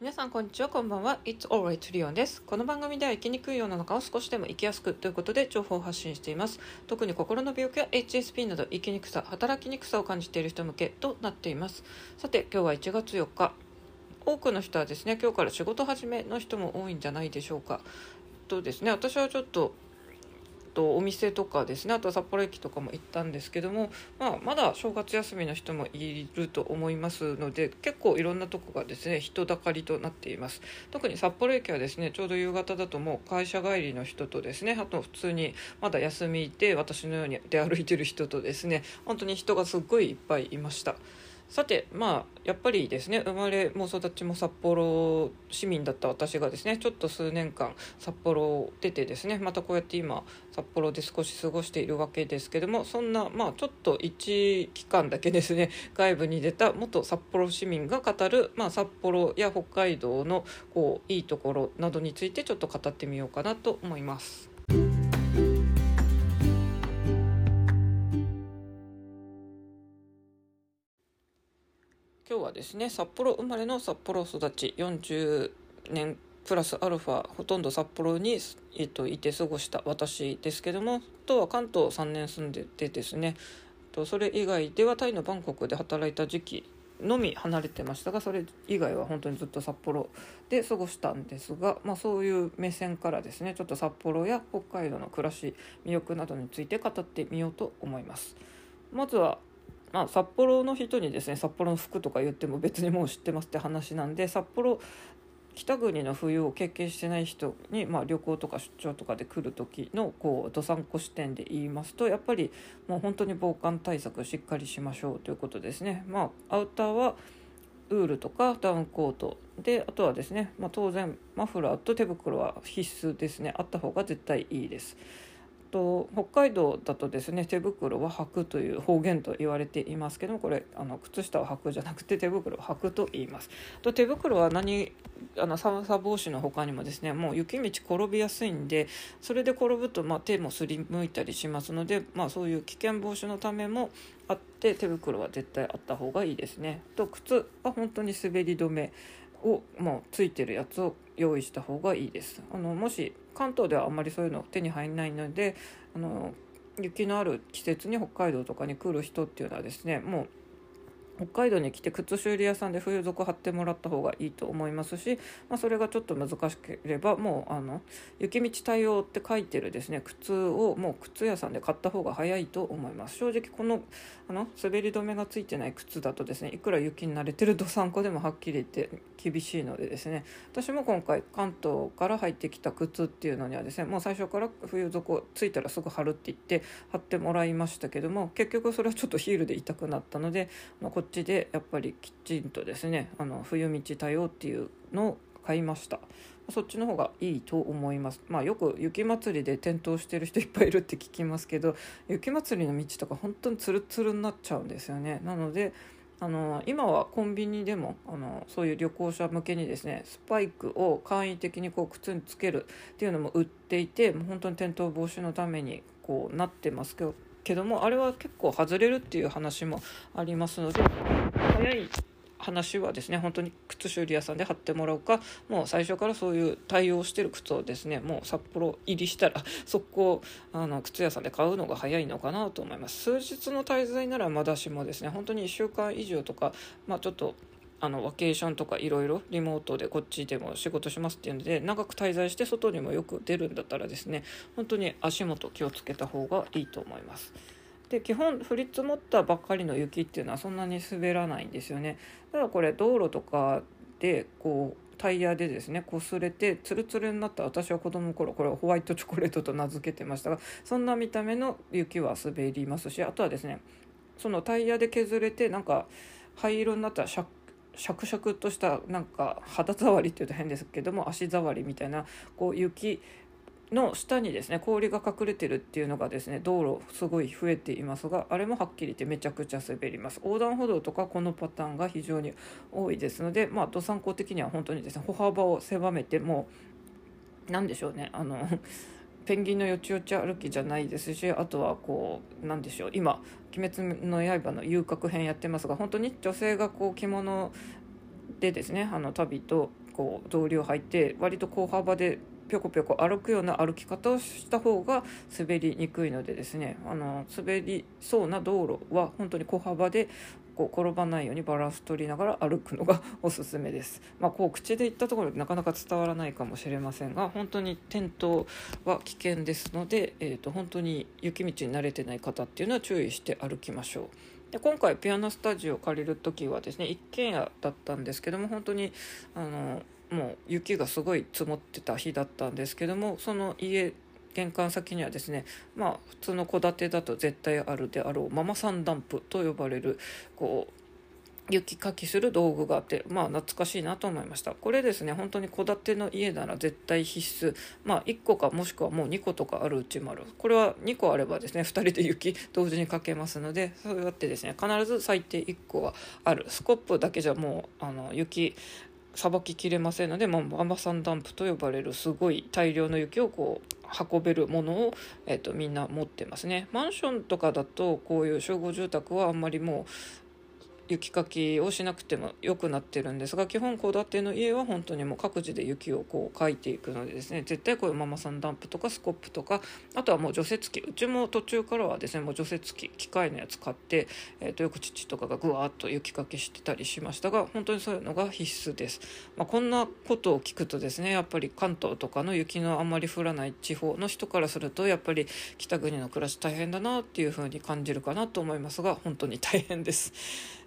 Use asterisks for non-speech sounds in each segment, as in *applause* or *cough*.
皆さんこんにちはこんばんは。It's alright リオンです。この番組では生きにくい世の中を少しでも生きやすくということで情報を発信しています。特に心の病気や HSP など生きにくさ働きにくさを感じている人向けとなっています。さて今日は1月4日。多くの人はですね今日から仕事始めの人も多いんじゃないでしょうか。とですね私はちょっととお店とかですねあと札幌駅とかも行ったんですけども、まあ、まだ正月休みの人もいると思いますので結構いろんなとこがですね人だかりとなっています特に札幌駅はですねちょうど夕方だともう会社帰りの人とですねあと普通にまだ休みで私のように出歩いてる人とですね本当に人がすっごいいっぱいいました。さてまあやっぱりですね生まれも育ちも札幌市民だった私がですねちょっと数年間札幌を出てですねまたこうやって今札幌で少し過ごしているわけですけどもそんなまあちょっと一期間だけですね外部に出た元札幌市民が語る、まあ、札幌や北海道のこういいところなどについてちょっと語ってみようかなと思います。今日はですね札幌生まれの札幌育ち40年プラスアルファほとんど札幌に、えっと、いて過ごした私ですけどもとは関東3年住んでてですねそれ以外ではタイのバンコクで働いた時期のみ離れてましたがそれ以外は本当にずっと札幌で過ごしたんですが、まあ、そういう目線からですねちょっと札幌や北海道の暮らし魅力などについて語ってみようと思います。まずはまあ、札幌の人にですね札幌の服とか言っても別にもう知ってますって話なんで札幌北国の冬を経験してない人に、まあ、旅行とか出張とかで来る時のこうどさんこ視点で言いますとやっぱりもう本当に防寒対策しっかりしましょうということですね。まあ、アウターはウールとかダウンコートであとはですね、まあ、当然マフラーと手袋は必須ですねあった方が絶対いいです。と北海道だとですね手袋は履くという方言と言われていますけどもこれあの靴下を履くじゃなくて手袋を履くと言います。と手袋は何あの寒さ防止の他にもですねもう雪道転びやすいんでそれで転ぶと、まあ、手もすりむいたりしますので、まあ、そういう危険防止のためもあって手袋は絶対あった方がいいですね。と靴は本当に滑り止めをもうついてるやつを用意した方がいいです。あのもし関東ではあんまりそういうの手に入らないのであの雪のある季節に北海道とかに来る人っていうのはですねもう北海道に来て靴修理屋さんで冬底貼ってもらった方がいいと思いますし、まあ、それがちょっと難しければもうあの雪道対応って書いてるですね靴をもう靴屋さんで買った方が早いと思います。正直このあの滑り止めがついてない靴だとですねいくら雪に慣れてるどさんこでもはっきり言って厳しいのでですね私も今回関東から入ってきた靴っていうのにはですねもう最初から冬底ついたらすぐ貼るって言って貼ってもらいましたけども結局それはちょっとヒールで痛くなったので、まあ、こっちでやっぱりきちんとですねあの冬道対応っていうのを買いました。そっちの方がいいと思います。まあよく雪まつりで転倒してる人いっぱいいるって聞きますけど雪まつりの道とか本当にツルツルになっちゃうんですよね。なのであの今はコンビニでもあのそういう旅行者向けにですねスパイクを簡易的にこう靴につけるっていうのも売っていてもう本当に転倒防止のためにこうなってます。けどけどもあれは結構外れるっていう話もありますので早い話はですね本当に靴修理屋さんで貼ってもらうかもう最初からそういう対応してる靴をですねもう札幌入りしたら速攻あの靴屋さんで買うのが早いのかなと思います。数日の滞在ならまだしもですね本当に1週間以上とかまあちょっとあのワケーションとかいろいろリモートでこっちでも仕事しますっていうので長く滞在して外にもよく出るんだったらですね本当に足元気をつけた方がいいと思います。で基本降り積もったばっかりの雪っていうのはそんなに滑らないんですよね。ただこれ道路とかでこうタイヤでですね擦れてツルツルになった私は子供の頃これはホワイトチョコレートと名付けてましたがそんな見た目の雪は滑りますしあとはですねそのタイヤで削れてなんか灰色になったシャシャクシャクとしたなんか肌触りっていうと変ですけども足触りみたいなこう雪の下にですね氷が隠れてるっていうのがですね道路すごい増えていますがあれもはっきり言ってめちゃくちゃ滑ります。横断歩道とかこのパターンが非常に多いですのでまあ土産的には本当にですね歩幅を狭めても何でしょうねあの *laughs* ペンギンのよちよち歩きじゃないですしあとはこうなんでしょう今「鬼滅の刃」の遊郭編やってますが本当に女性がこう着物でですねあの旅とこう道理を履いて割と小幅でぴょこぴょこ歩くような歩き方をした方が滑りにくいのでですねあの滑りそうな道路は本当に小幅でこう転ばないようにバランス取りながら歩くのがおすすめです。*laughs* まあ、こう口で言ったところでなかなか伝わらないかもしれませんが本当に転倒は危険ですので、えー、と本当に雪道に慣れてない方っていうのは注意して歩きましょう。で今回ピアノスタジオを借りる時はですね一軒家だったんですけども本当にあのもう雪がすごい積もってた日だったんですけどもその家玄関先にはですねまあ普通の戸建てだと絶対あるであろうママさんダンプと呼ばれるこう雪かきする道具があってまあ懐かしいなと思いました。これですね本当に戸建ての家なら絶対必須。まあ1個かもしくはもう2個とかあるうちもある。これは2個あればですね2人で雪同時にかけますのでそうやってですね必ず最低1個はある。スコップだけじゃもうあの雪さばききれませんので、まあ、ママさんダンプと呼ばれるすごい大量の雪をこう運べるものを、えーと、みんな持ってますね。マンションとかだとこういう集合住宅はあんまりもう雪かきをしなくても良くなってるんですが基本戸建ての家は本当にもう各自で雪をこうかいていくのでですね絶対こういうママさんダンプとかスコップとかあとはもう除雪機うちも途中からはですねもう除雪機機械のやつ買って、えー、とよく父とかがぐわーっと雪かきしてたりしましたが本当にそういうのが必須です、まあ、こんなことを聞くとですねやっぱり関東とかの雪のあんまり降らない地方の人からするとやっぱり北国の暮らし大変だなっていう風に感じるかなと思いますが本当に大変です。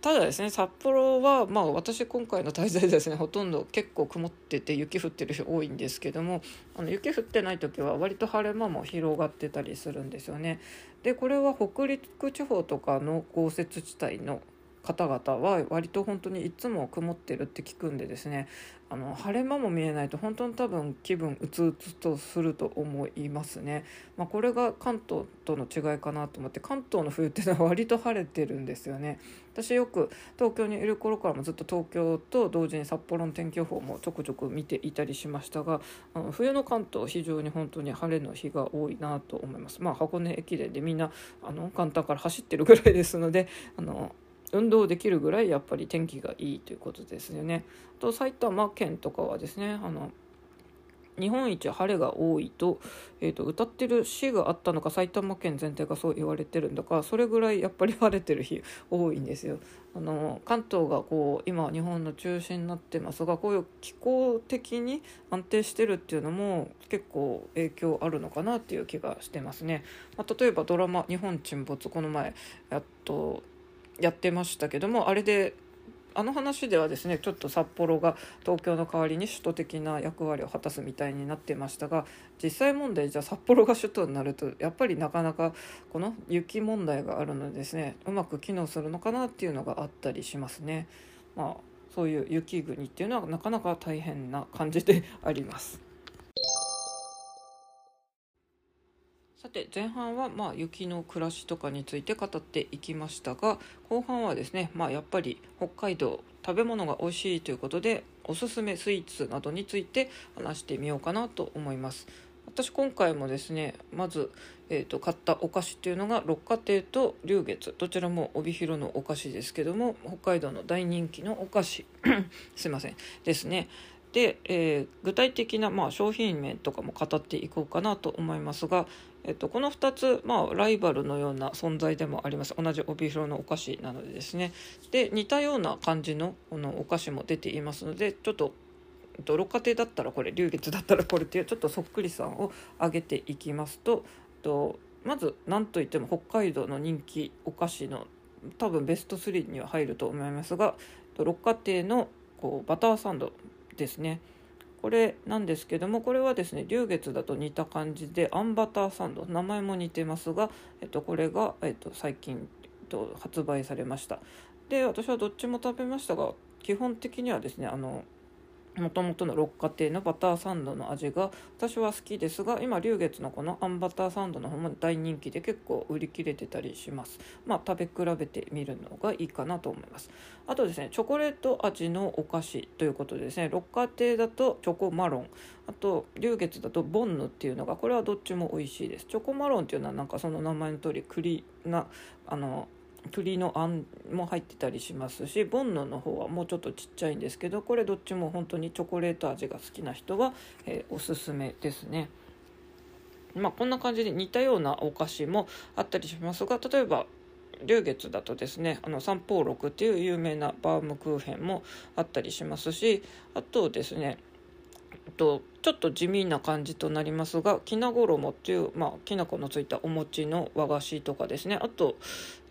ただですね札幌はまあ私今回の滞在ですねほとんど結構曇ってて雪降ってる日多いんですけどもあの雪降ってない時は割と晴れ間も広がってたりするんですよね。でこれは北陸地方とかの豪雪地帯の方々は割と本当にいつも曇ってるって聞くんでですねあの晴れ間も見えないと本当に多分気分うつうつとすると思いますね、まあ、これが関東との違いかなと思って関東の冬っていうのは割と晴れてるんですよね。私よく東京にいる頃からもずっと東京と同時に札幌の天気予報もちょくちょく見ていたりしましたがあの冬の関東非常に本当に晴れの日が多いなと思います。まあ箱根駅伝でみんなあの簡単から走ってるぐらいですのであの運動できるぐらいやっぱり天気がいいということですよね。と埼玉県とかはですねあの日本一晴れが多いと,、えーと、歌ってる市があったのか埼玉県全体がそう言われてるんだかそれぐらいやっぱり晴れてる日多いんですよ。あの関東がこう今日本の中心になってますがこういう気候的に安定してるっていうのも結構影響あるのかなっていう気がしてますね。まあ、例えばドラマ「日本沈没」この前やっとやってましたけどもあれであの話ではですねちょっと札幌が東京の代わりに首都的な役割を果たすみたいになってましたが実際問題じゃあ札幌が首都になるとやっぱりなかなかこの雪問題があるのでですねうまく機能するのかなっていうのがあったりしますね。まあそういう雪国っていうのはなかなか大変な感じであります。さて前半はまあ雪の暮らしとかについて語っていきましたが後半はですねまあやっぱり北海道食べ物が美味しいということでおすすめスイーツなどについて話してみようかなと思います。私今回もですねまず、えーと、買ったお菓子っていうのが六花亭と龍月。どちらも帯広のお菓子ですけども北海道の大人気のお菓子。*coughs* すいません。ですね。で、えー、具体的な、まあ、商品名とかも語っていこうかなと思いますが、えっと、この2つ、まあ、ライバルのような存在でもあります。同じ帯広のお菓子なのでですね。で似たような感じのこのお菓子も出ていますのでちょっと泥家庭だったらこれ龍月だったらこれっていうちょっとそっくりさんを挙げていきますととまず何といっても北海道の人気お菓子の多分ベスト3には入ると思いますが六花亭のこうバターサンドですね。これなんですけどもこれはですね龍月だと似た感じであんバターサンド名前も似てますが、えっと、これが、えっと、最近、えっと、発売されました。で私はどっちも食べましたが基本的にはですねあのもともとの六花亭のバターサンドの味が私は好きですが今龍月のこのあんバターサンドの方も大人気で結構売り切れてたりします。まあ食べ比べてみるのがいいかなと思います。あとですねチョコレート味のお菓子ということでですね六花亭だとチョコマロン。あと龍月だとボンヌっていうのがこれはどっちも美味しいです。チョコマロンっていうのはなんかその名前の通り栗なあの栗のあんも入ってたりしますしボンノの方はもうちょっとちっちゃいんですけどこれどっちも本当にチョコレート味が好きな人は、えー、おすすめですね。まあ、こんな感じで似たようなお菓子もあったりしますが例えば龍月だとですねあの三宝六っていう有名なバームクーヘンもあったりしますしあとですねとちょっと地味な感じとなりますがきな衣っていう、まあ、きな粉のついたお餅の和菓子とかですねあと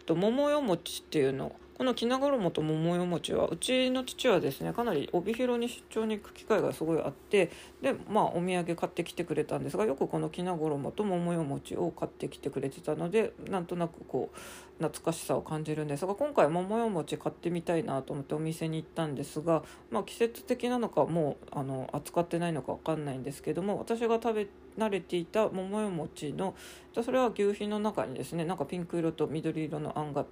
と桃よ餅っていうのこのきな衣と桃よ餅はうちの父はですねかなり帯広に出張に行く機会がすごいあってでまあお土産買ってきてくれたんですがよくこのきな衣と桃よ餅を買ってきてくれてたのでなんとなくこう懐かしさを感じるんですが今回桃よ餅買ってみたいなと思ってお店に行ったんですが、まあ、季節的なのかもうあの扱ってないのか分かんないんですけども私が食べ慣れていた桃よ餅のそれは牛皮の中にですねなんかピンク色と緑色のあんが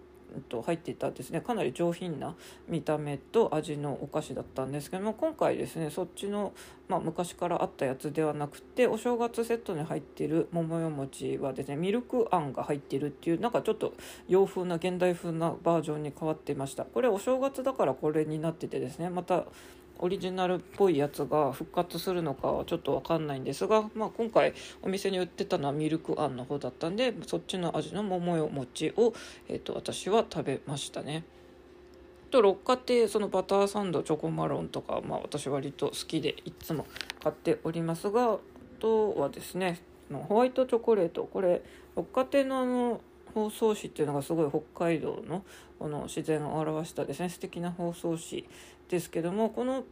と入っていたですね。かなり上品な見た目と味のお菓子だったんですけども今回ですねそっちの、まあ、昔からあったやつではなくてお正月セットに入っている桃よ餅はですねミルクあんが入っているっていうなんかちょっと洋風な現代風なバージョンに変わっていました。これお正月だからこれになっててですねまたオリジナルっぽいやつが復活するのかはちょっと分かんないんですが、まあ、今回お店に売ってたのはミルクあんの方だったんでそっちの味の桃よ餅を、えーと、私は食べましたね。と六花亭そのバターサンドチョコマロンとか、まあ、私割と好きでいつも買っておりますがあとはですねホワイトチョコレートこれ六花亭のあの包装紙っていうのがすごい北海道のこの自然を表したですね素敵な包装紙ですけどもこの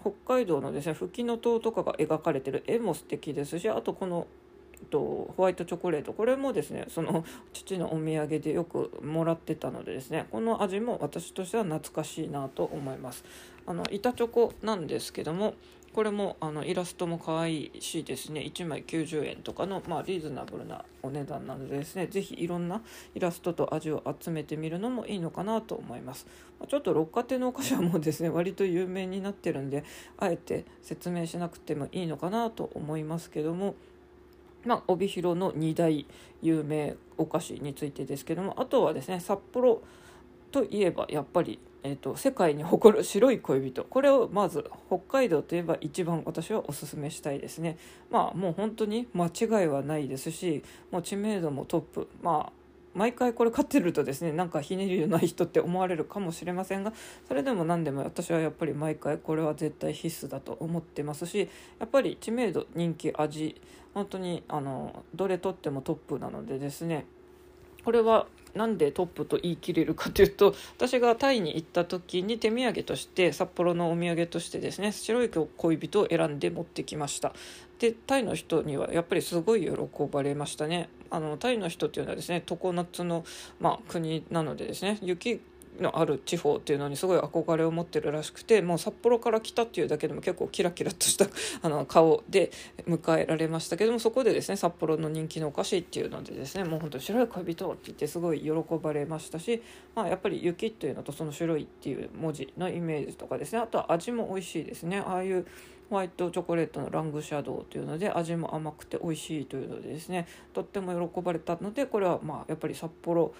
北海道のですねフキノトウとかが描かれてる絵も素敵ですしあとこのえっとホワイトチョコレートこれもですねその父のお土産でよくもらってたのでですねこの味も私としては懐かしいなと思います。あの板チョコなんですけどもこれもあのイラストも可愛いしですね。1枚90円とかの、まあ、リーズナブルなお値段なのでですね。是非いろんなイラストと味を集めてみるのもいいのかなと思います。ちょっと六花亭のお菓子はもうですね *laughs* 割と有名になってるんであえて説明しなくてもいいのかなと思いますけどもまあ、帯広の2大有名お菓子についてですけどもあとはですね札幌といえばやっぱりえーと、世界に誇る白い恋人。これをまず北海道といえば一番私はおすすめしたいですね。まあもう本当に間違いはないですしもう知名度もトップ。まあ毎回これ買ってるとですねなんかひねりのない人って思われるかもしれませんがそれでも何でも私はやっぱり毎回これは絶対必須だと思ってますしやっぱり知名度人気味本当にあのどれとってもトップなのでですねこれはなんでトップと言い切れるかというと私がタイに行った時に手土産として札幌のお土産としてですね白い恋人を選んで持ってきました。でタイの人にはやっぱりすごい喜ばれましたね。あのタイの人っていうのはですね常夏の、まあ、国なのでですね雪のある地方っていうのにすごい憧れを持ってるらしくてもう札幌から来たっていうだけでも結構キラキラとした *laughs* あの顔で迎えられましたけどもそこでですね札幌の人気のお菓子っていうのでですねもう本当白い恋人って言ってすごい喜ばれましたし、まあ、やっぱり雪っていうのとその白いっていう文字のイメージとかですねあとは味も美味しいですね。ああいうホワイトチョコレートのラングシャドウというので味も甘くて美味しいというのでですねとっても喜ばれたのでこれはまあやっぱり札幌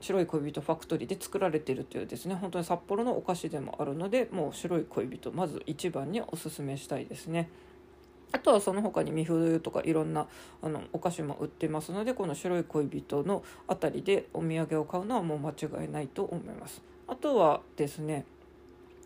白い恋人ファクトリーで作られているというですね本当に札幌のお菓子でもあるのでもう白い恋人まず一番におすすめしたいですね。あとはその他に三冬とかいろんなあのお菓子も売ってますのでこの白い恋人の辺りでお土産を買うのはもう間違いないと思います。あとはですね、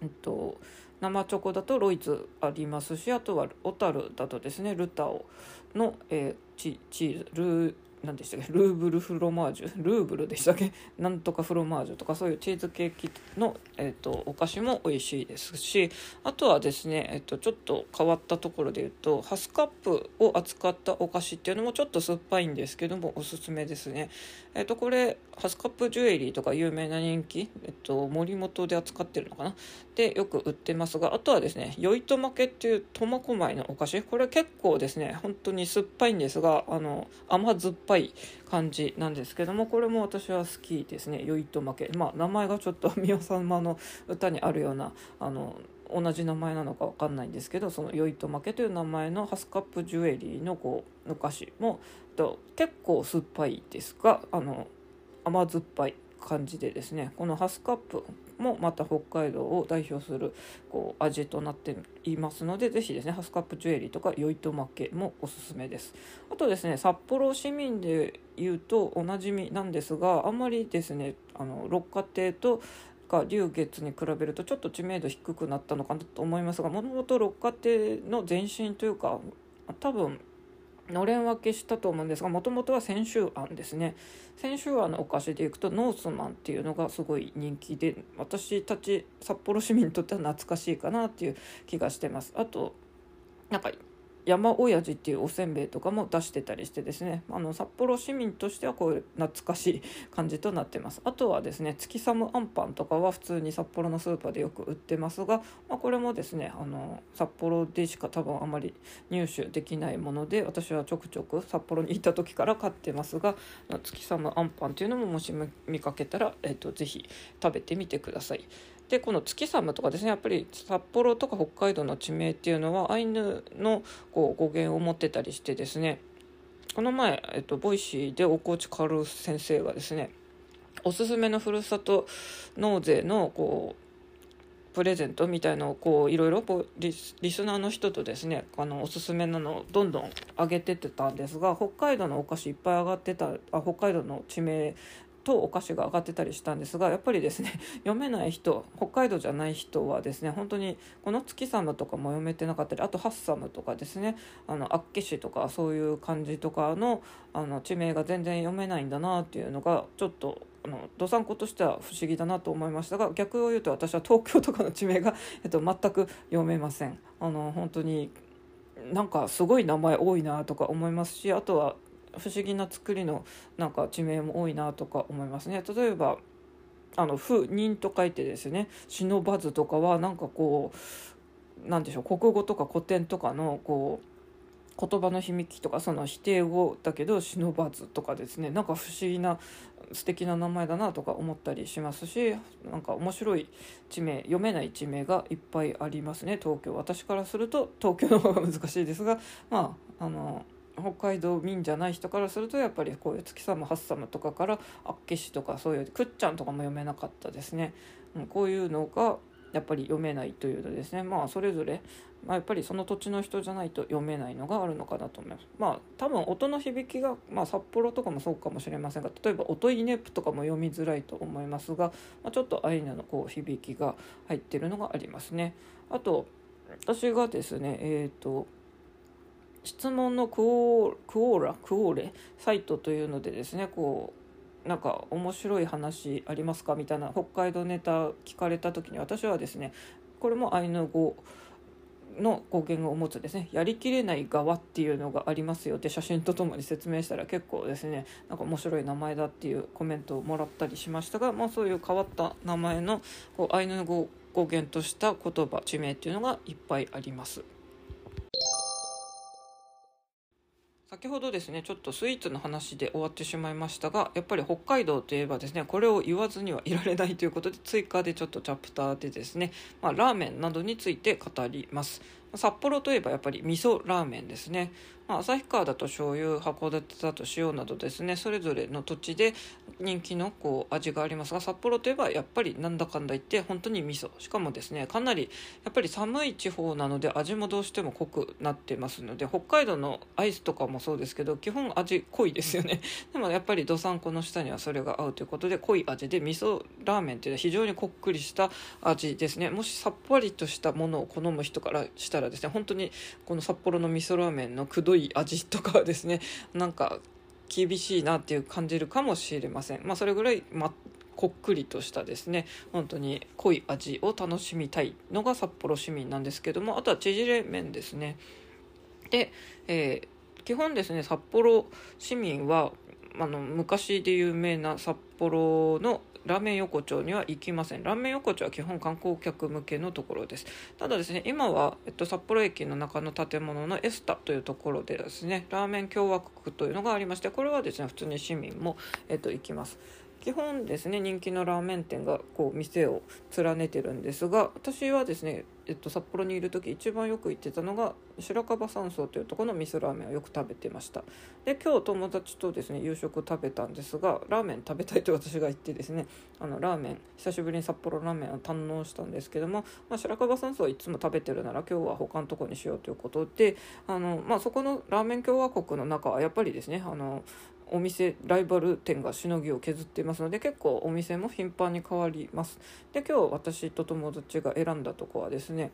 えっと、生チョコだとロイズありますしあとは小樽だとですねルタオの、えー、チチーズル何でしたっけ？ルーブルフロマージュ？ルーブルでしたっけ？なんとかフロマージュとかそういうチーズケーキの、えーと、お菓子も美味しいですしあとはですね、えーと、ちょっと変わったところで言うとハスカップを扱ったお菓子っていうのもちょっと酸っぱいんですけどもおすすめですね。えーと、これハスカップジュエリーとか有名な人気、えー、と森本で扱ってるのかな？でよく売ってますがあとはですね酔いと負けっていう苫小牧のお菓子？これ結構ですね本当に酸っぱいんですがあの甘酸っぱいい感じなんですけどもこれも私は好きですね「酔いと負け」まあ名前がちょっと美輪様の歌にあるようなあの同じ名前なのか分かんないんですけどその「酔いと負け」という名前のハスカップジュエリーのこうお菓子もと結構酸っぱいですがあの甘酸っぱい感じでですねこのハスカップもまた北海道を代表するこう味となっていますのでぜひですねハスカップジュエリーとか酔いとまけもおすすめです。あとですね札幌市民でいうとおなじみなんですがあんまりですねあの六花亭とか龍月に比べるとちょっと知名度低くなったのかなと思いますがもともと六花亭の前身というか多分のれん分けしたと思うんですがもともとは泉州庵ですね。泉州庵のお菓子でいくとノースマンっていうのがすごい人気で私たち札幌市民にとっては懐かしいかなっていう気がしてます。あとなんか山親父っていうおせんべいとかも出してたりしてですねあの札幌市民としてはこういう懐かしい感じとなってますあとはですね月寒あんパンとかは普通に札幌のスーパーでよく売ってますが、まあ、これもですねあの札幌でしか多分あまり入手できないもので私はちょくちょく札幌に行った時から買ってますが月寒あんパンっていうのももし見かけたら、えーと、とぜひ食べてみてください。でこの月寒とかですねやっぱり札幌とか北海道の地名っていうのはアイヌのこう語源を持ってたりしてですねこの前、えっと、 Voicy で大河内薫先生がですねおすすめのふるさと納税のこうプレゼントみたいのをこういろいろリスナーの人とですねあのおすすめなのをどんどん上げてってたんですが北海道のお菓子いっぱい上がってたあ北海道の地名とお菓子が上がってたりしたんですがやっぱりですね *laughs* 読めない人北海道じゃない人はですね本当にこの月寒とかも読めてなかったりあとハッサムとかですねあの厚岸とかそういう感じとかのあの地名が全然読めないんだなっていうのがちょっとあのどさんことしては不思議だなと思いましたが逆を言うと私は東京とかの地名が、*laughs* えっと、全く読めません。あの本当になんかすごい名前多いなとか思いますしあとは不思議な作りのなんか地名も多いなとか思いますね。例えばあの「不人」と書いてですね「忍ばず」とかはなんかこうなんでしょう国語とか古典とかのこう言葉の響きとかその否定語だけど「忍ばず」とかですねなんか不思議な素敵な名前だなとか思ったりしますしなんか面白い地名読めない地名がいっぱいありますね東京私からすると東京の方が難しいですがまああの北海道民じゃない人からするとやっぱりこういう月寒ハッサムとかから厚岸とかそういうくっちゃんとかも読めなかったですね、うん、こういうのがやっぱり読めないというのですね。まあそれぞれ、まあ、やっぱりその土地の人じゃないと読めないのがあるのかなと思います。まあ多分音の響きが、まあ、札幌とかもそうかもしれませんが例えば音イネプとかも読みづらいと思いますが、まあ、ちょっとアイヌのこう響きが入ってるのがありますね。あと私がですねえっ、ー、と質問のクオーラクオーレサイトというのでですねこうなんか面白い話ありますか？みたいな北海道ネタ聞かれた時に私はですねこれもアイヌ語の語源を持つですねやりきれない側っていうのがありますよって写真とともに説明したら結構ですねなんか面白い名前だっていうコメントをもらったりしましたが、まあ、そういう変わった名前のこうアイヌ語語源とした言葉地名っていうのがいっぱいあります。先ほどですねちょっとスイーツの話で終わってしまいましたがやっぱり北海道といえばですねこれを言わずにはいられないということで追加でちょっとチャプターでですね、まあ、ラーメンなどについて語ります。札幌といえばやっぱり味噌ラーメンですね。まあ、旭川だと醤油函館だと塩などですねそれぞれの土地で人気のこう味がありますが札幌といえばやっぱりなんだかんだ言って本当に味噌。しかもですねかなりやっぱり寒い地方なので味もどうしても濃くなってますので北海道のアイスとかもそうですけど基本味濃いですよね。*laughs* でもやっぱりどさんこの下にはそれが合うということで濃い味で味噌ラーメンっていうのは非常にこっくりした味ですね。もしさっぱりとしたものを好む人からしたらですね本当にこの札幌の味噌ラーメンのくどいい味とかはですねなんか厳しいなっていう感じるかもしれません。まあ、それぐらい、まこっくりとしたですね本当に濃い味を楽しみたいのが札幌市民なんですけどもあとは縮れ麺ですね。で、えー、基本ですね札幌市民はあの昔で有名な札幌のラーメン横丁には行きません。ラーメン横丁は基本観光客向けのところです。ただですね今は、えっと、札幌駅の中の建物のエスタというところでですねラーメン共和国というのがありましてこれはですね普通に市民も、えっと、行きます。基本ですね人気のラーメン店がこう店を連ねてるんですが私はですね、えっと、札幌にいる時一番よく行ってたのが白樺山荘というところの味噌ラーメンをよく食べてました。で今日友達とですね夕食食べたんですがラーメン食べたいと私が言ってですねあのラーメン久しぶりに札幌ラーメンを堪能したんですけども、まあ、白樺山荘はいつも食べてるなら今日は他のとこにしようということであの、まあ、そこのラーメン共和国の中はやっぱりですねあのお店ライバル店がしのぎを削っていますので結構お店も頻繁に変わります。で今日私と友達が選んだとこはですね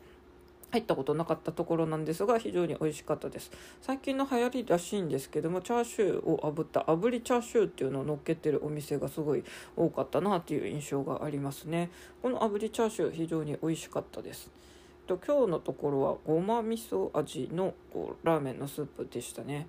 入ったことなかったところなんですが非常に美味しかったです。最近の流行りらしいんですけどもチャーシューを炙った炙りチャーシューっていうのを乗っけてるお店がすごい多かったなっていう印象がありますね。この炙りチャーシュー非常に美味しかったです。今日のところはごま味噌味のラーメンのスープでしたね。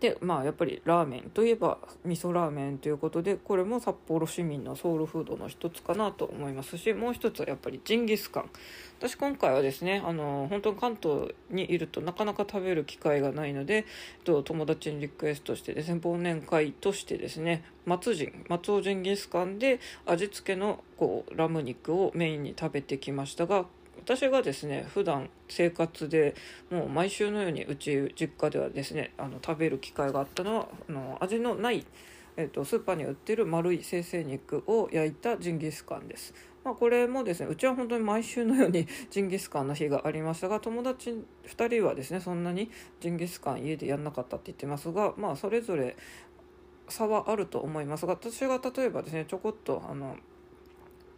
でまあやっぱりラーメンといえば味噌ラーメンということでこれも札幌市民のソウルフードの一つかなと思いますしもう一つはやっぱりジンギスカン。私今回はですねあの本当に関東にいるとなかなか食べる機会がないのでと友達にリクエストしてですね忘年会としてですね松陣松尾ジンギスカンで味付けのこうラム肉をメインに食べてきましたが私がですね普段生活でもう毎週のようにうち実家ではですねあの食べる機会があったのはあの味のない、えーと、スーパーに売ってる丸い生成肉を焼いたジンギスカンです。まあ、これもですねうちは本当に毎週のように *laughs* ジンギスカンの日がありましたが友達2人はですねそんなにジンギスカン家でやんなかったって言ってますがまあそれぞれ差はあると思いますが私が例えばですねちょこっとあの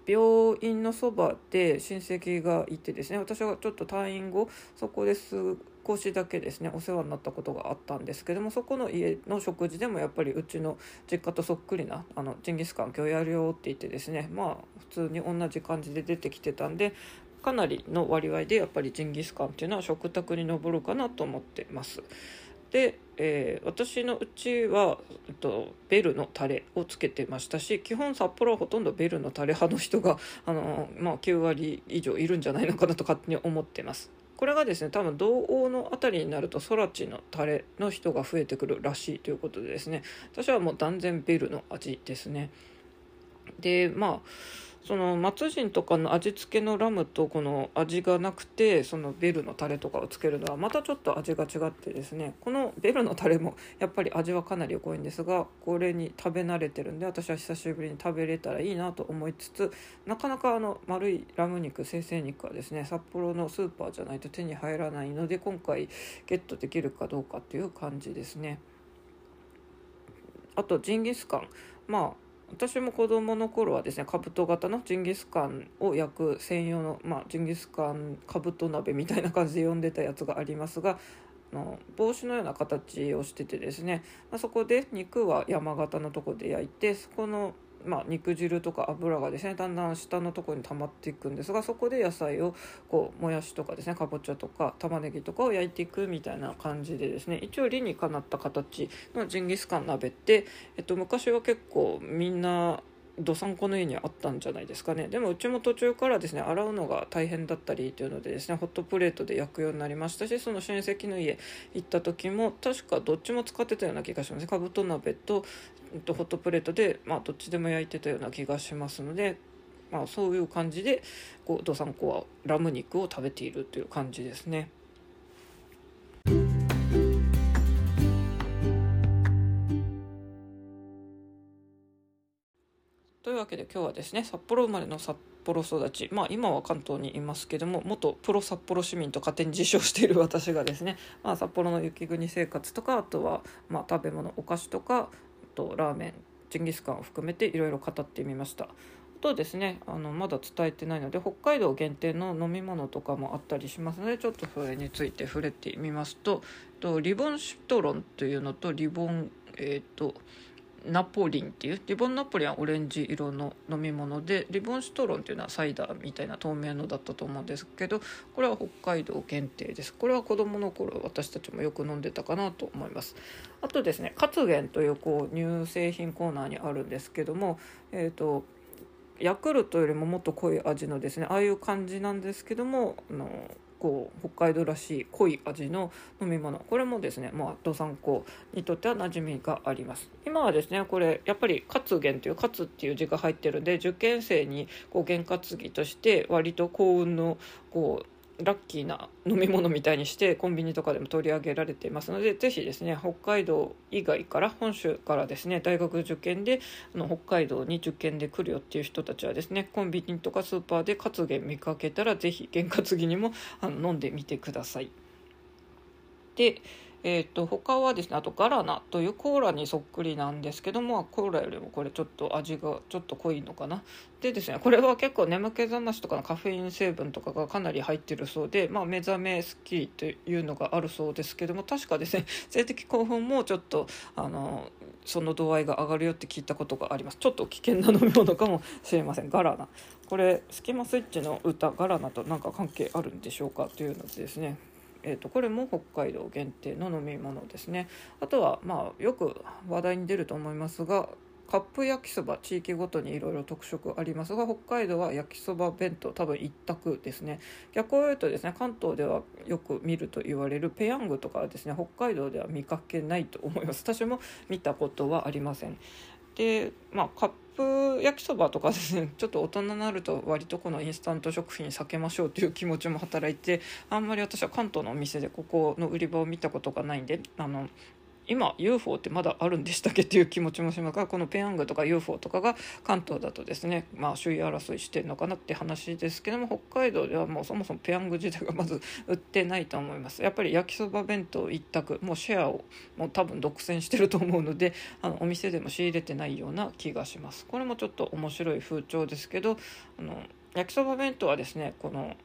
病院のそばで親戚がいてですね私はちょっと退院後そこで少しだけですねお世話になったことがあったんですけどもそこの家の食事でもやっぱりうちの実家とそっくりなあのジンギスカン今日やるよって言ってですねまあ普通に同じ感じで出てきてたんでかなりの割合でやっぱりジンギスカンっていうのは食卓に上るかなと思ってます。で、えー、私のうちは、えっと、ベルのタレをつけてましたし基本札幌はほとんどベルのタレ派の人があの、まあ、9割以上いるんじゃないのかなと勝手に思ってます。これがですね多分同王の辺りになると空地のタレの人が増えてくるらしいということでですね私はもう断然ベルの味ですね。でまあその松陣とかの味付けのラムとこの味がなくてそのベルのタレとかをつけるのはまたちょっと味が違ってですねこのベルのタレも *laughs* やっぱり味はかなり濃いんですがこれに食べ慣れてるんで私は久しぶりに食べれたらいいなと思いつつなかなかあの丸いラム肉生成肉はですね札幌のスーパーじゃないと手に入らないので今回ゲットできるかどうかっていう感じですね。あとジンギスカンまあ私も子供の頃はですね兜型のジンギスカンを焼く専用の、まあ、ジンギスカン兜鍋みたいな感じで呼んでたやつがありますがの帽子のような形をしててですね、まあ、そこで肉は山形のとこで焼いてそこのまあ、肉汁とか油がですねだんだん下のところに溜まっていくんですがそこで野菜をこうもやしとかですねかぼちゃとか玉ねぎとかを焼いていくみたいな感じでですね一応理にかなった形のジンギスカン鍋って、えっと、昔は結構みんなどさんこの家にあったんじゃないですかねでもうちも途中からですね洗うのが大変だったりというのでですねホットプレートで焼くようになりましたしその親戚の家行った時も確かどっちも使ってたような気がしますかぶと鍋とホットプレートで、まあ、どっちでも焼いてたような気がしますので、まあ、そういう感じでこうどさんこはラム肉を食べているという感じですね。わけで今日はですね札幌生まれの札幌育ちまあ今は関東にいますけども元プロ札幌市民と勝手に自称している私がですね、まあ、札幌の雪国生活とかあとはまあ食べ物お菓子とかとラーメンジンギスカンを含めていろいろ語ってみました。とですねあのまだ伝えてないので北海道限定の飲み物とかもあったりしますのでちょっとそれについて触れてみますととリボンシトロンというのとリボンえっ、ー、とナポリンっていうリボンナポリンはオレンジ色の飲み物でリボンシトロンっていうのはサイダーみたいな透明のだったと思うんですけどこれは北海道限定です。これは子どもの頃私たちもよく飲んでたかなと思います。あとですねカツゲンというこう乳製品コーナーにあるんですけどもえっ、ー、とヤクルトよりももっと濃い味のですねああいう感じなんですけどもあのこう北海道らしい濃い味の飲み物。これもですねまあ道産港にとっては馴染みがあります。今はですねこれやっぱり活源という活っていう字が入ってるんで受験生にこう験担ぎとして割と幸運のこうラッキーな飲み物みたいにしてコンビニとかでも取り上げられていますのでぜひですね北海道以外から本州からですね大学受験であの北海道に受験で来るよっていう人たちはですねコンビニとかスーパーで活源見かけたらぜひ験担ぎにもあの飲んでみてください。でえーと、他はですねあとガラナというコーラにそっくりなんですけどもコーラよりもこれちょっと味がちょっと濃いのかな。でですねこれは結構眠気覚ましとかのカフェイン成分とかがかなり入ってるそうで、まあ、目覚めスッキリというのがあるそうですけども確かですね *laughs* 性的興奮もちょっとあのその度合いが上がるよって聞いたことがあります。ちょっと危険な飲み物かもしれません。ガラナ。これスキマスイッチの歌ガラナと何か関係あるんでしょうか？というのでですね。えーと、これも北海道限定の飲み物ですね。あとはまあよく話題に出ると思いますがカップ焼きそば地域ごとにいろいろ特色ありますが北海道は焼きそば弁当多分一択ですね。逆を言うとですね関東ではよく見ると言われるペヤングとかはですね北海道では見かけないと思います。私も見たことはありません。でまあカップ焼きそばとかですねちょっと大人になると割とこのインスタント食品避けましょうという気持ちも働いてあんまり私は関東のお店でここの売り場を見たことがないんであの今 UFO ってまだあるんでしたっけっていう気持ちもしますがこのペヤングとか UFO とかが関東だとですねまあ首位争いしてるのかなって話ですけども北海道ではもうそもそもペヤング自体が *laughs* まず売ってないと思います。やっぱり焼きそば弁当一択もうシェアをもう多分独占してると思うのであのお店でも仕入れてないような気がします。これもちょっと面白い風潮ですけどあの焼きそば弁当はですねこの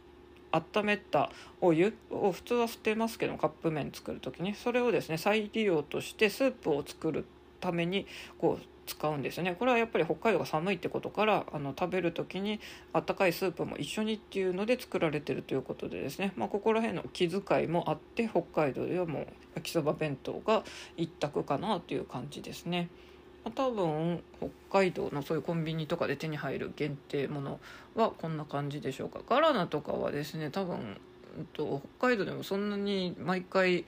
温めたお湯を普通は捨てますけどカップ麺作る時にそれをですね再利用としてスープを作るためにこう使うんですよねこれはやっぱり北海道が寒いってことからあの食べる時にあったかいスープも一緒にっていうので作られてるということでですね、まあ、ここら辺の気遣いもあって北海道ではもう焼きそば弁当が一択かなという感じですね。ま多分北海道のそういうコンビニとかで手に入る限定ものはこんな感じでしょうか。ガラナとかはですね多分と北海道でもそんなに毎回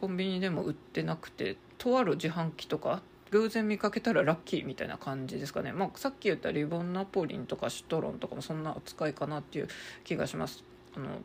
コンビニでも売ってなくてとある自販機とか偶然見かけたらラッキーみたいな感じですかね、まあ、さっき言ったリボンナポリンとかシトロンとかもそんな扱いかなっていう気がします。あの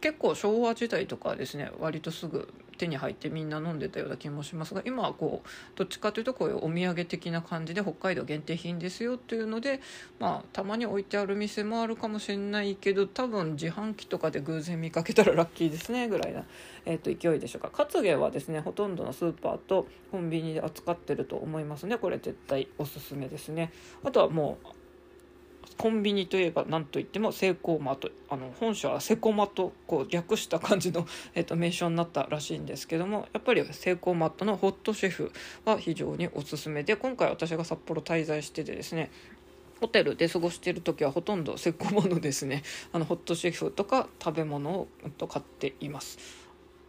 結構昭和時代とかですね割とすぐ手に入ってみんな飲んでたような気もしますが今はこうどっちかというとこういうお土産的な感じで北海道限定品ですよっていうのでまあたまに置いてある店もあるかもしれないけど多分自販機とかで偶然見かけたらラッキーですねぐらいな、えー、と勢いでしょうか。カツゲはですねほとんどのスーパーとコンビニで扱ってると思いますねこれ絶対おすすめですね。あとはもうコンビニといえば何といってもセイコーマートあの本社はセコマとこう略した感じの、えー、と名称になったらしいんですけども *laughs* やっぱりセイコーマットのホットシェフは非常におすすめで今回私が札幌滞在しててですねホテルで過ごしている時はほとんどセコマのですね *laughs* あのホットシェフとか食べ物を買っています。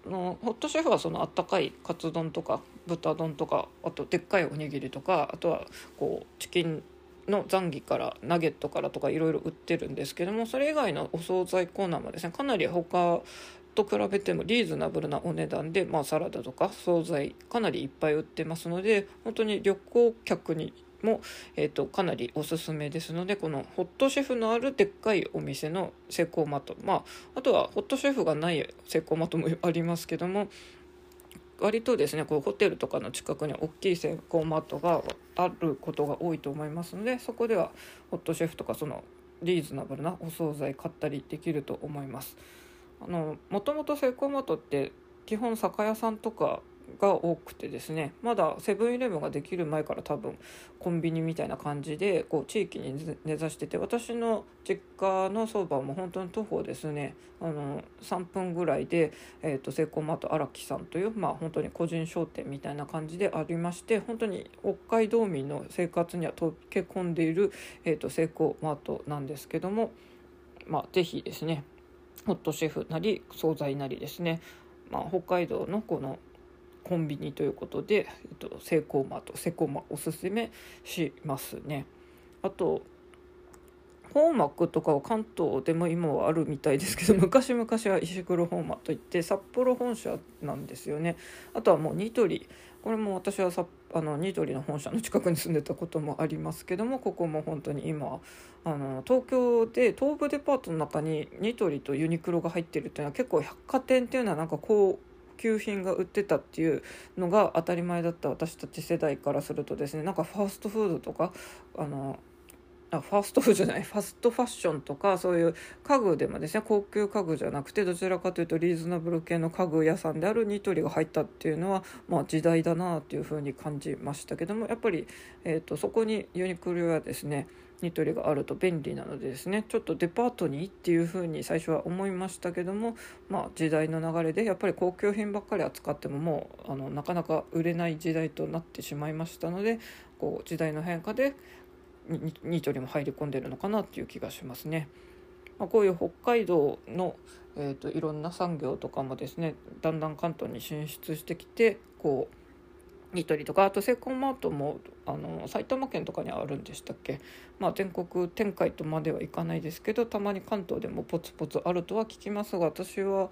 のホットシェフはそのあったかいカツ丼とか豚丼とかあとでっかいおにぎりとかあとはこうチキンのザンギからナゲットからとかいろいろ売ってるんですけどもそれ以外のお惣菜コーナーもですねかなり他と比べてもリーズナブルなお値段で、まあ、サラダとか惣菜かなりいっぱい売ってますので本当に旅行客にも、えーと、かなりおすすめですのでこのホットシェフのあるでっかいお店のセイコーマットまああとはホットシェフがないセイコーマットもありますけども割とですねこうホテルとかの近くに大きいセコーマットがあることが多いと思いますのでそこではホットシェフとかそのリーズナブルなお惣菜買ったりできると思います。あのもともとセコーマートって基本酒屋さんとかが多くてですねまだセブンイレブンができる前から多分コンビニみたいな感じでこう地域に根ざしてて私の実家のそばも本当に徒歩ですねあの3分ぐらいで、えーと、セイコーマート荒木さんという、まあ、本当に個人商店みたいな感じでありまして本当に北海道民の生活には溶け込んでいる、えーと、セイコーマートなんですけども、まあ、ぜひですねホットシェフなり惣菜なりですねまあ、北海道のこのコンビニということで、えっと、セイコーマーとセコマおすすめしますね。あと本幕とかは関東でも今はあるみたいですけど *laughs* 昔々は石黒本間といって札幌本社なんですよねあとはもうニトリこれも私はさあのニトリの本社の近くに住んでたこともありますけどもここも本当に今あの東京で東武デパートの中にニトリとユニクロが入ってるっていうのは結構百貨店っていうのはなんかこう級品が売ってたっていうのが当たり前だった私たち世代からするとですねなんかファーストフードとかあのあファーストフードじゃないファストファッションとかそういう家具でもですね高級家具じゃなくてどちらかというとリーズナブル系の家具屋さんであるニトリが入ったっていうのは、まあ、時代だなっていうふうに感じましたけどもやっぱり、えーと、そこにユニクロやですねニトリがあると便利なのでですねちょっとデパートにっていうふうに最初は思いましたけども、まあ、時代の流れでやっぱり高級品ばっかり扱ってももうあのなかなか売れない時代となってしまいましたのでこう時代の変化でニトリも入り込んでるのかなっていう気がしますね。まあ、こういう北海道の、えーと、いろんな産業とかもですねだんだん関東に進出してきてこうニトリとかあとセイコマートもあの埼玉県とかにあるんでしたっけ、まあ、全国展開とまではいかないですけどたまに関東でもポツポツあるとは聞きますが私は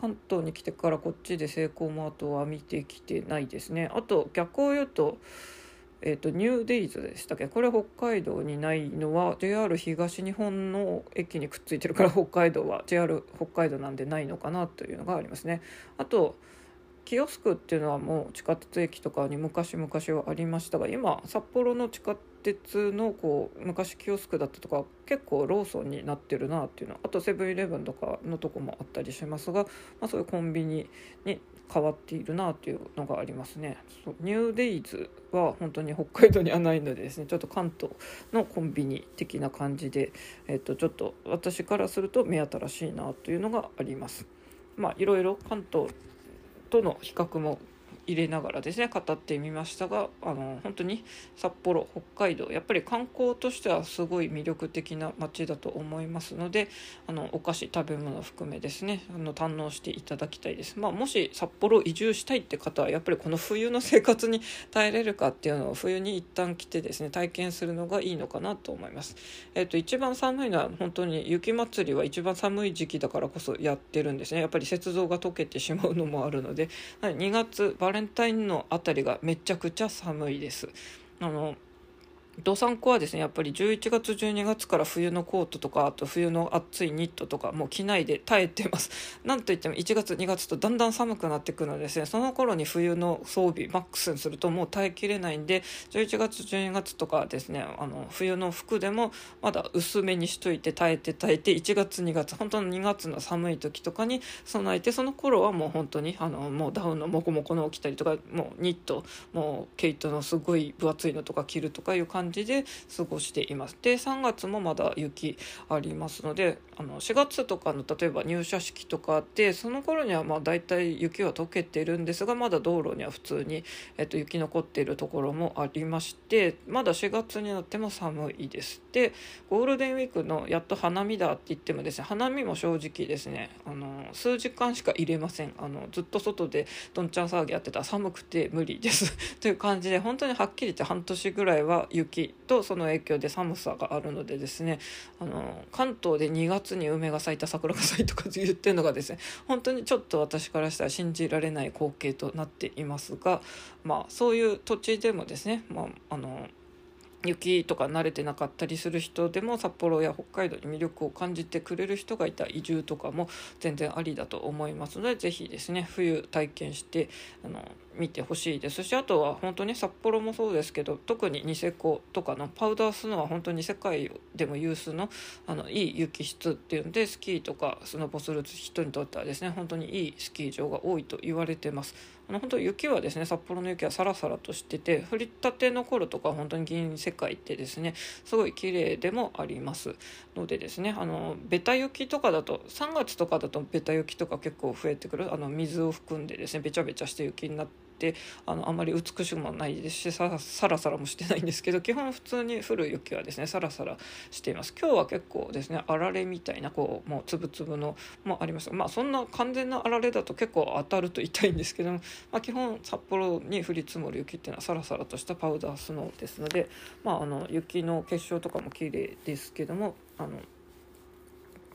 関東に来てからこっちでセイコーマートは見てきてないですね。あと逆を言うとえーと、ニューデイズでしたっけ？これ北海道にないのは JR 東日本の駅にくっついてるから北海道は JR 北海道なんでないのかなというのがありますね。あとキオスクっていうのはもう地下鉄駅とかに昔々はありましたが今札幌の地下鉄のこう昔キオスクだったとか結構ローソンになってるなっていうのあとセブンイレブンとかのとこもあったりしますが、まあ、そういうコンビニに変わっているなというのがありますね。そうニューデイズは本当に北海道にはないのでですねちょっと関東のコンビニ的な感じで、えっと、ちょっと私からすると目新しいなというのがあります。まあいろいろ関東との比較も入れながらですね語ってみましたがあの本当に札幌北海道やっぱり観光としてはすごい魅力的な街だと思いますのであのお菓子食べ物含めですねあの堪能していただきたいです、まあ、もし札幌移住したいって方はやっぱりこの冬の生活に耐えれるかっていうのを冬に一旦来てですね体験するのがいいのかなと思います、えーと、一番寒いのは本当に雪まつりは一番寒い時期だからこそやってるんですね。やっぱり雪像が溶けてしまうのもあるので2月バレレンタインのあたりがめちゃくちゃ寒いです。あのどさんこはですねやっぱり11月12月から冬のコートとかあと冬の暑いニットとかもう着ないで耐えてます。*laughs* なんといっても1月2月とだんだん寒くなってくるのですね。その頃に冬の装備マックスにするともう耐えきれないんで11月12月とかですねあの冬の服でもまだ薄めにしといて耐えて耐えて1月2月本当の2月の寒い時とかに備えてその頃はもう本当にあのもうダウンのモコモコのを着たりとかもうニットもうケイトのすごい分厚いのとか着るとかいう感じ感じで過ごしています。で3月もまだ雪ありますのであの4月とかの例えば入社式とかあってその頃にはまあ大体雪は溶けてるんですがまだ道路には普通に、えっと、雪残っているところもありましてまだ4月になっても寒いです。でゴールデンウィークのやっと花見だって言ってもですね花見も正直ですねあの数時間しか入れません。あのずっと外でどんちゃん騒ぎやってたら寒くて無理です。*laughs* という感じで本当にはっきり言って半年ぐらいは雪気とその影響で寒さがあるのでですねあの関東で2月に梅が咲いた桜が咲いたとか言ってるのがですね本当にちょっと私からしたら信じられない光景となっていますがまあそういう土地でもですね、まあ、あの雪とか慣れてなかったりする人でも札幌や北海道に魅力を感じてくれる人がいた移住とかも全然ありだと思いますので是非ですね冬体験してあの見てほしいですしあとは本当に札幌もそうですけど特にニセコとかのパウダースノーは本当に世界でも有数のあのいい雪質っていうんでスキーとかスノボする人にとってはですね本当にいいスキー場が多いと言われてます。あの本当雪はですね札幌の雪はサラサラとしてて降りたての頃とか本当に銀世界ってですねすごい綺麗でもありますのでですねあのベタ雪とかだと3月とかだとベタ雪とか結構増えてくるあの水を含んでですねべちゃべちゃして雪になってってあのあまり美しくもないですしさサラサラもしてないんですけど基本普通に降る雪はですねサラサラしています。今日は結構ですねあられみたいなこうもうつぶつぶのもあります。まあそんな完全なあられだと結構当たると痛いんですけども、まあ、基本札幌に降り積もる雪っていうのはサラサラとしたパウダースノーですのでまああの雪の結晶とかも綺麗ですけどもあの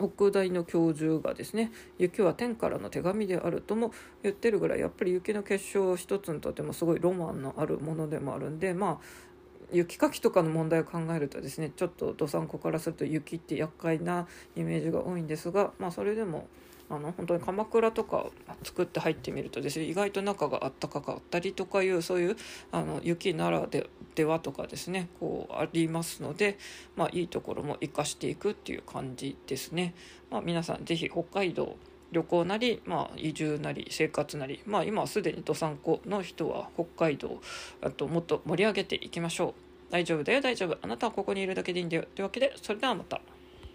北大の教授がですね雪は天からの手紙であるとも言ってるぐらいやっぱり雪の結晶一つにとってもすごいロマンのあるものでもあるんでまあ雪かきとかの問題を考えるとですねちょっとどさんこからすると雪って厄介なイメージが多いんですがまあそれでもあの本当に鎌倉とか作って入ってみるとですね意外と中があったかかったりとかいうそういうあの雪ならでではとかですねこうありますので、まあ、いいところも生かしていくっていう感じですね。まあ、皆さん是非北海道旅行なり、まあ、移住なり生活なり、まあ、今はすでにどさんこの人は北海道あともっと盛り上げていきましょう大丈夫だよ大丈夫あなたはここにいるだけでいいんだよというわけでそれではまた。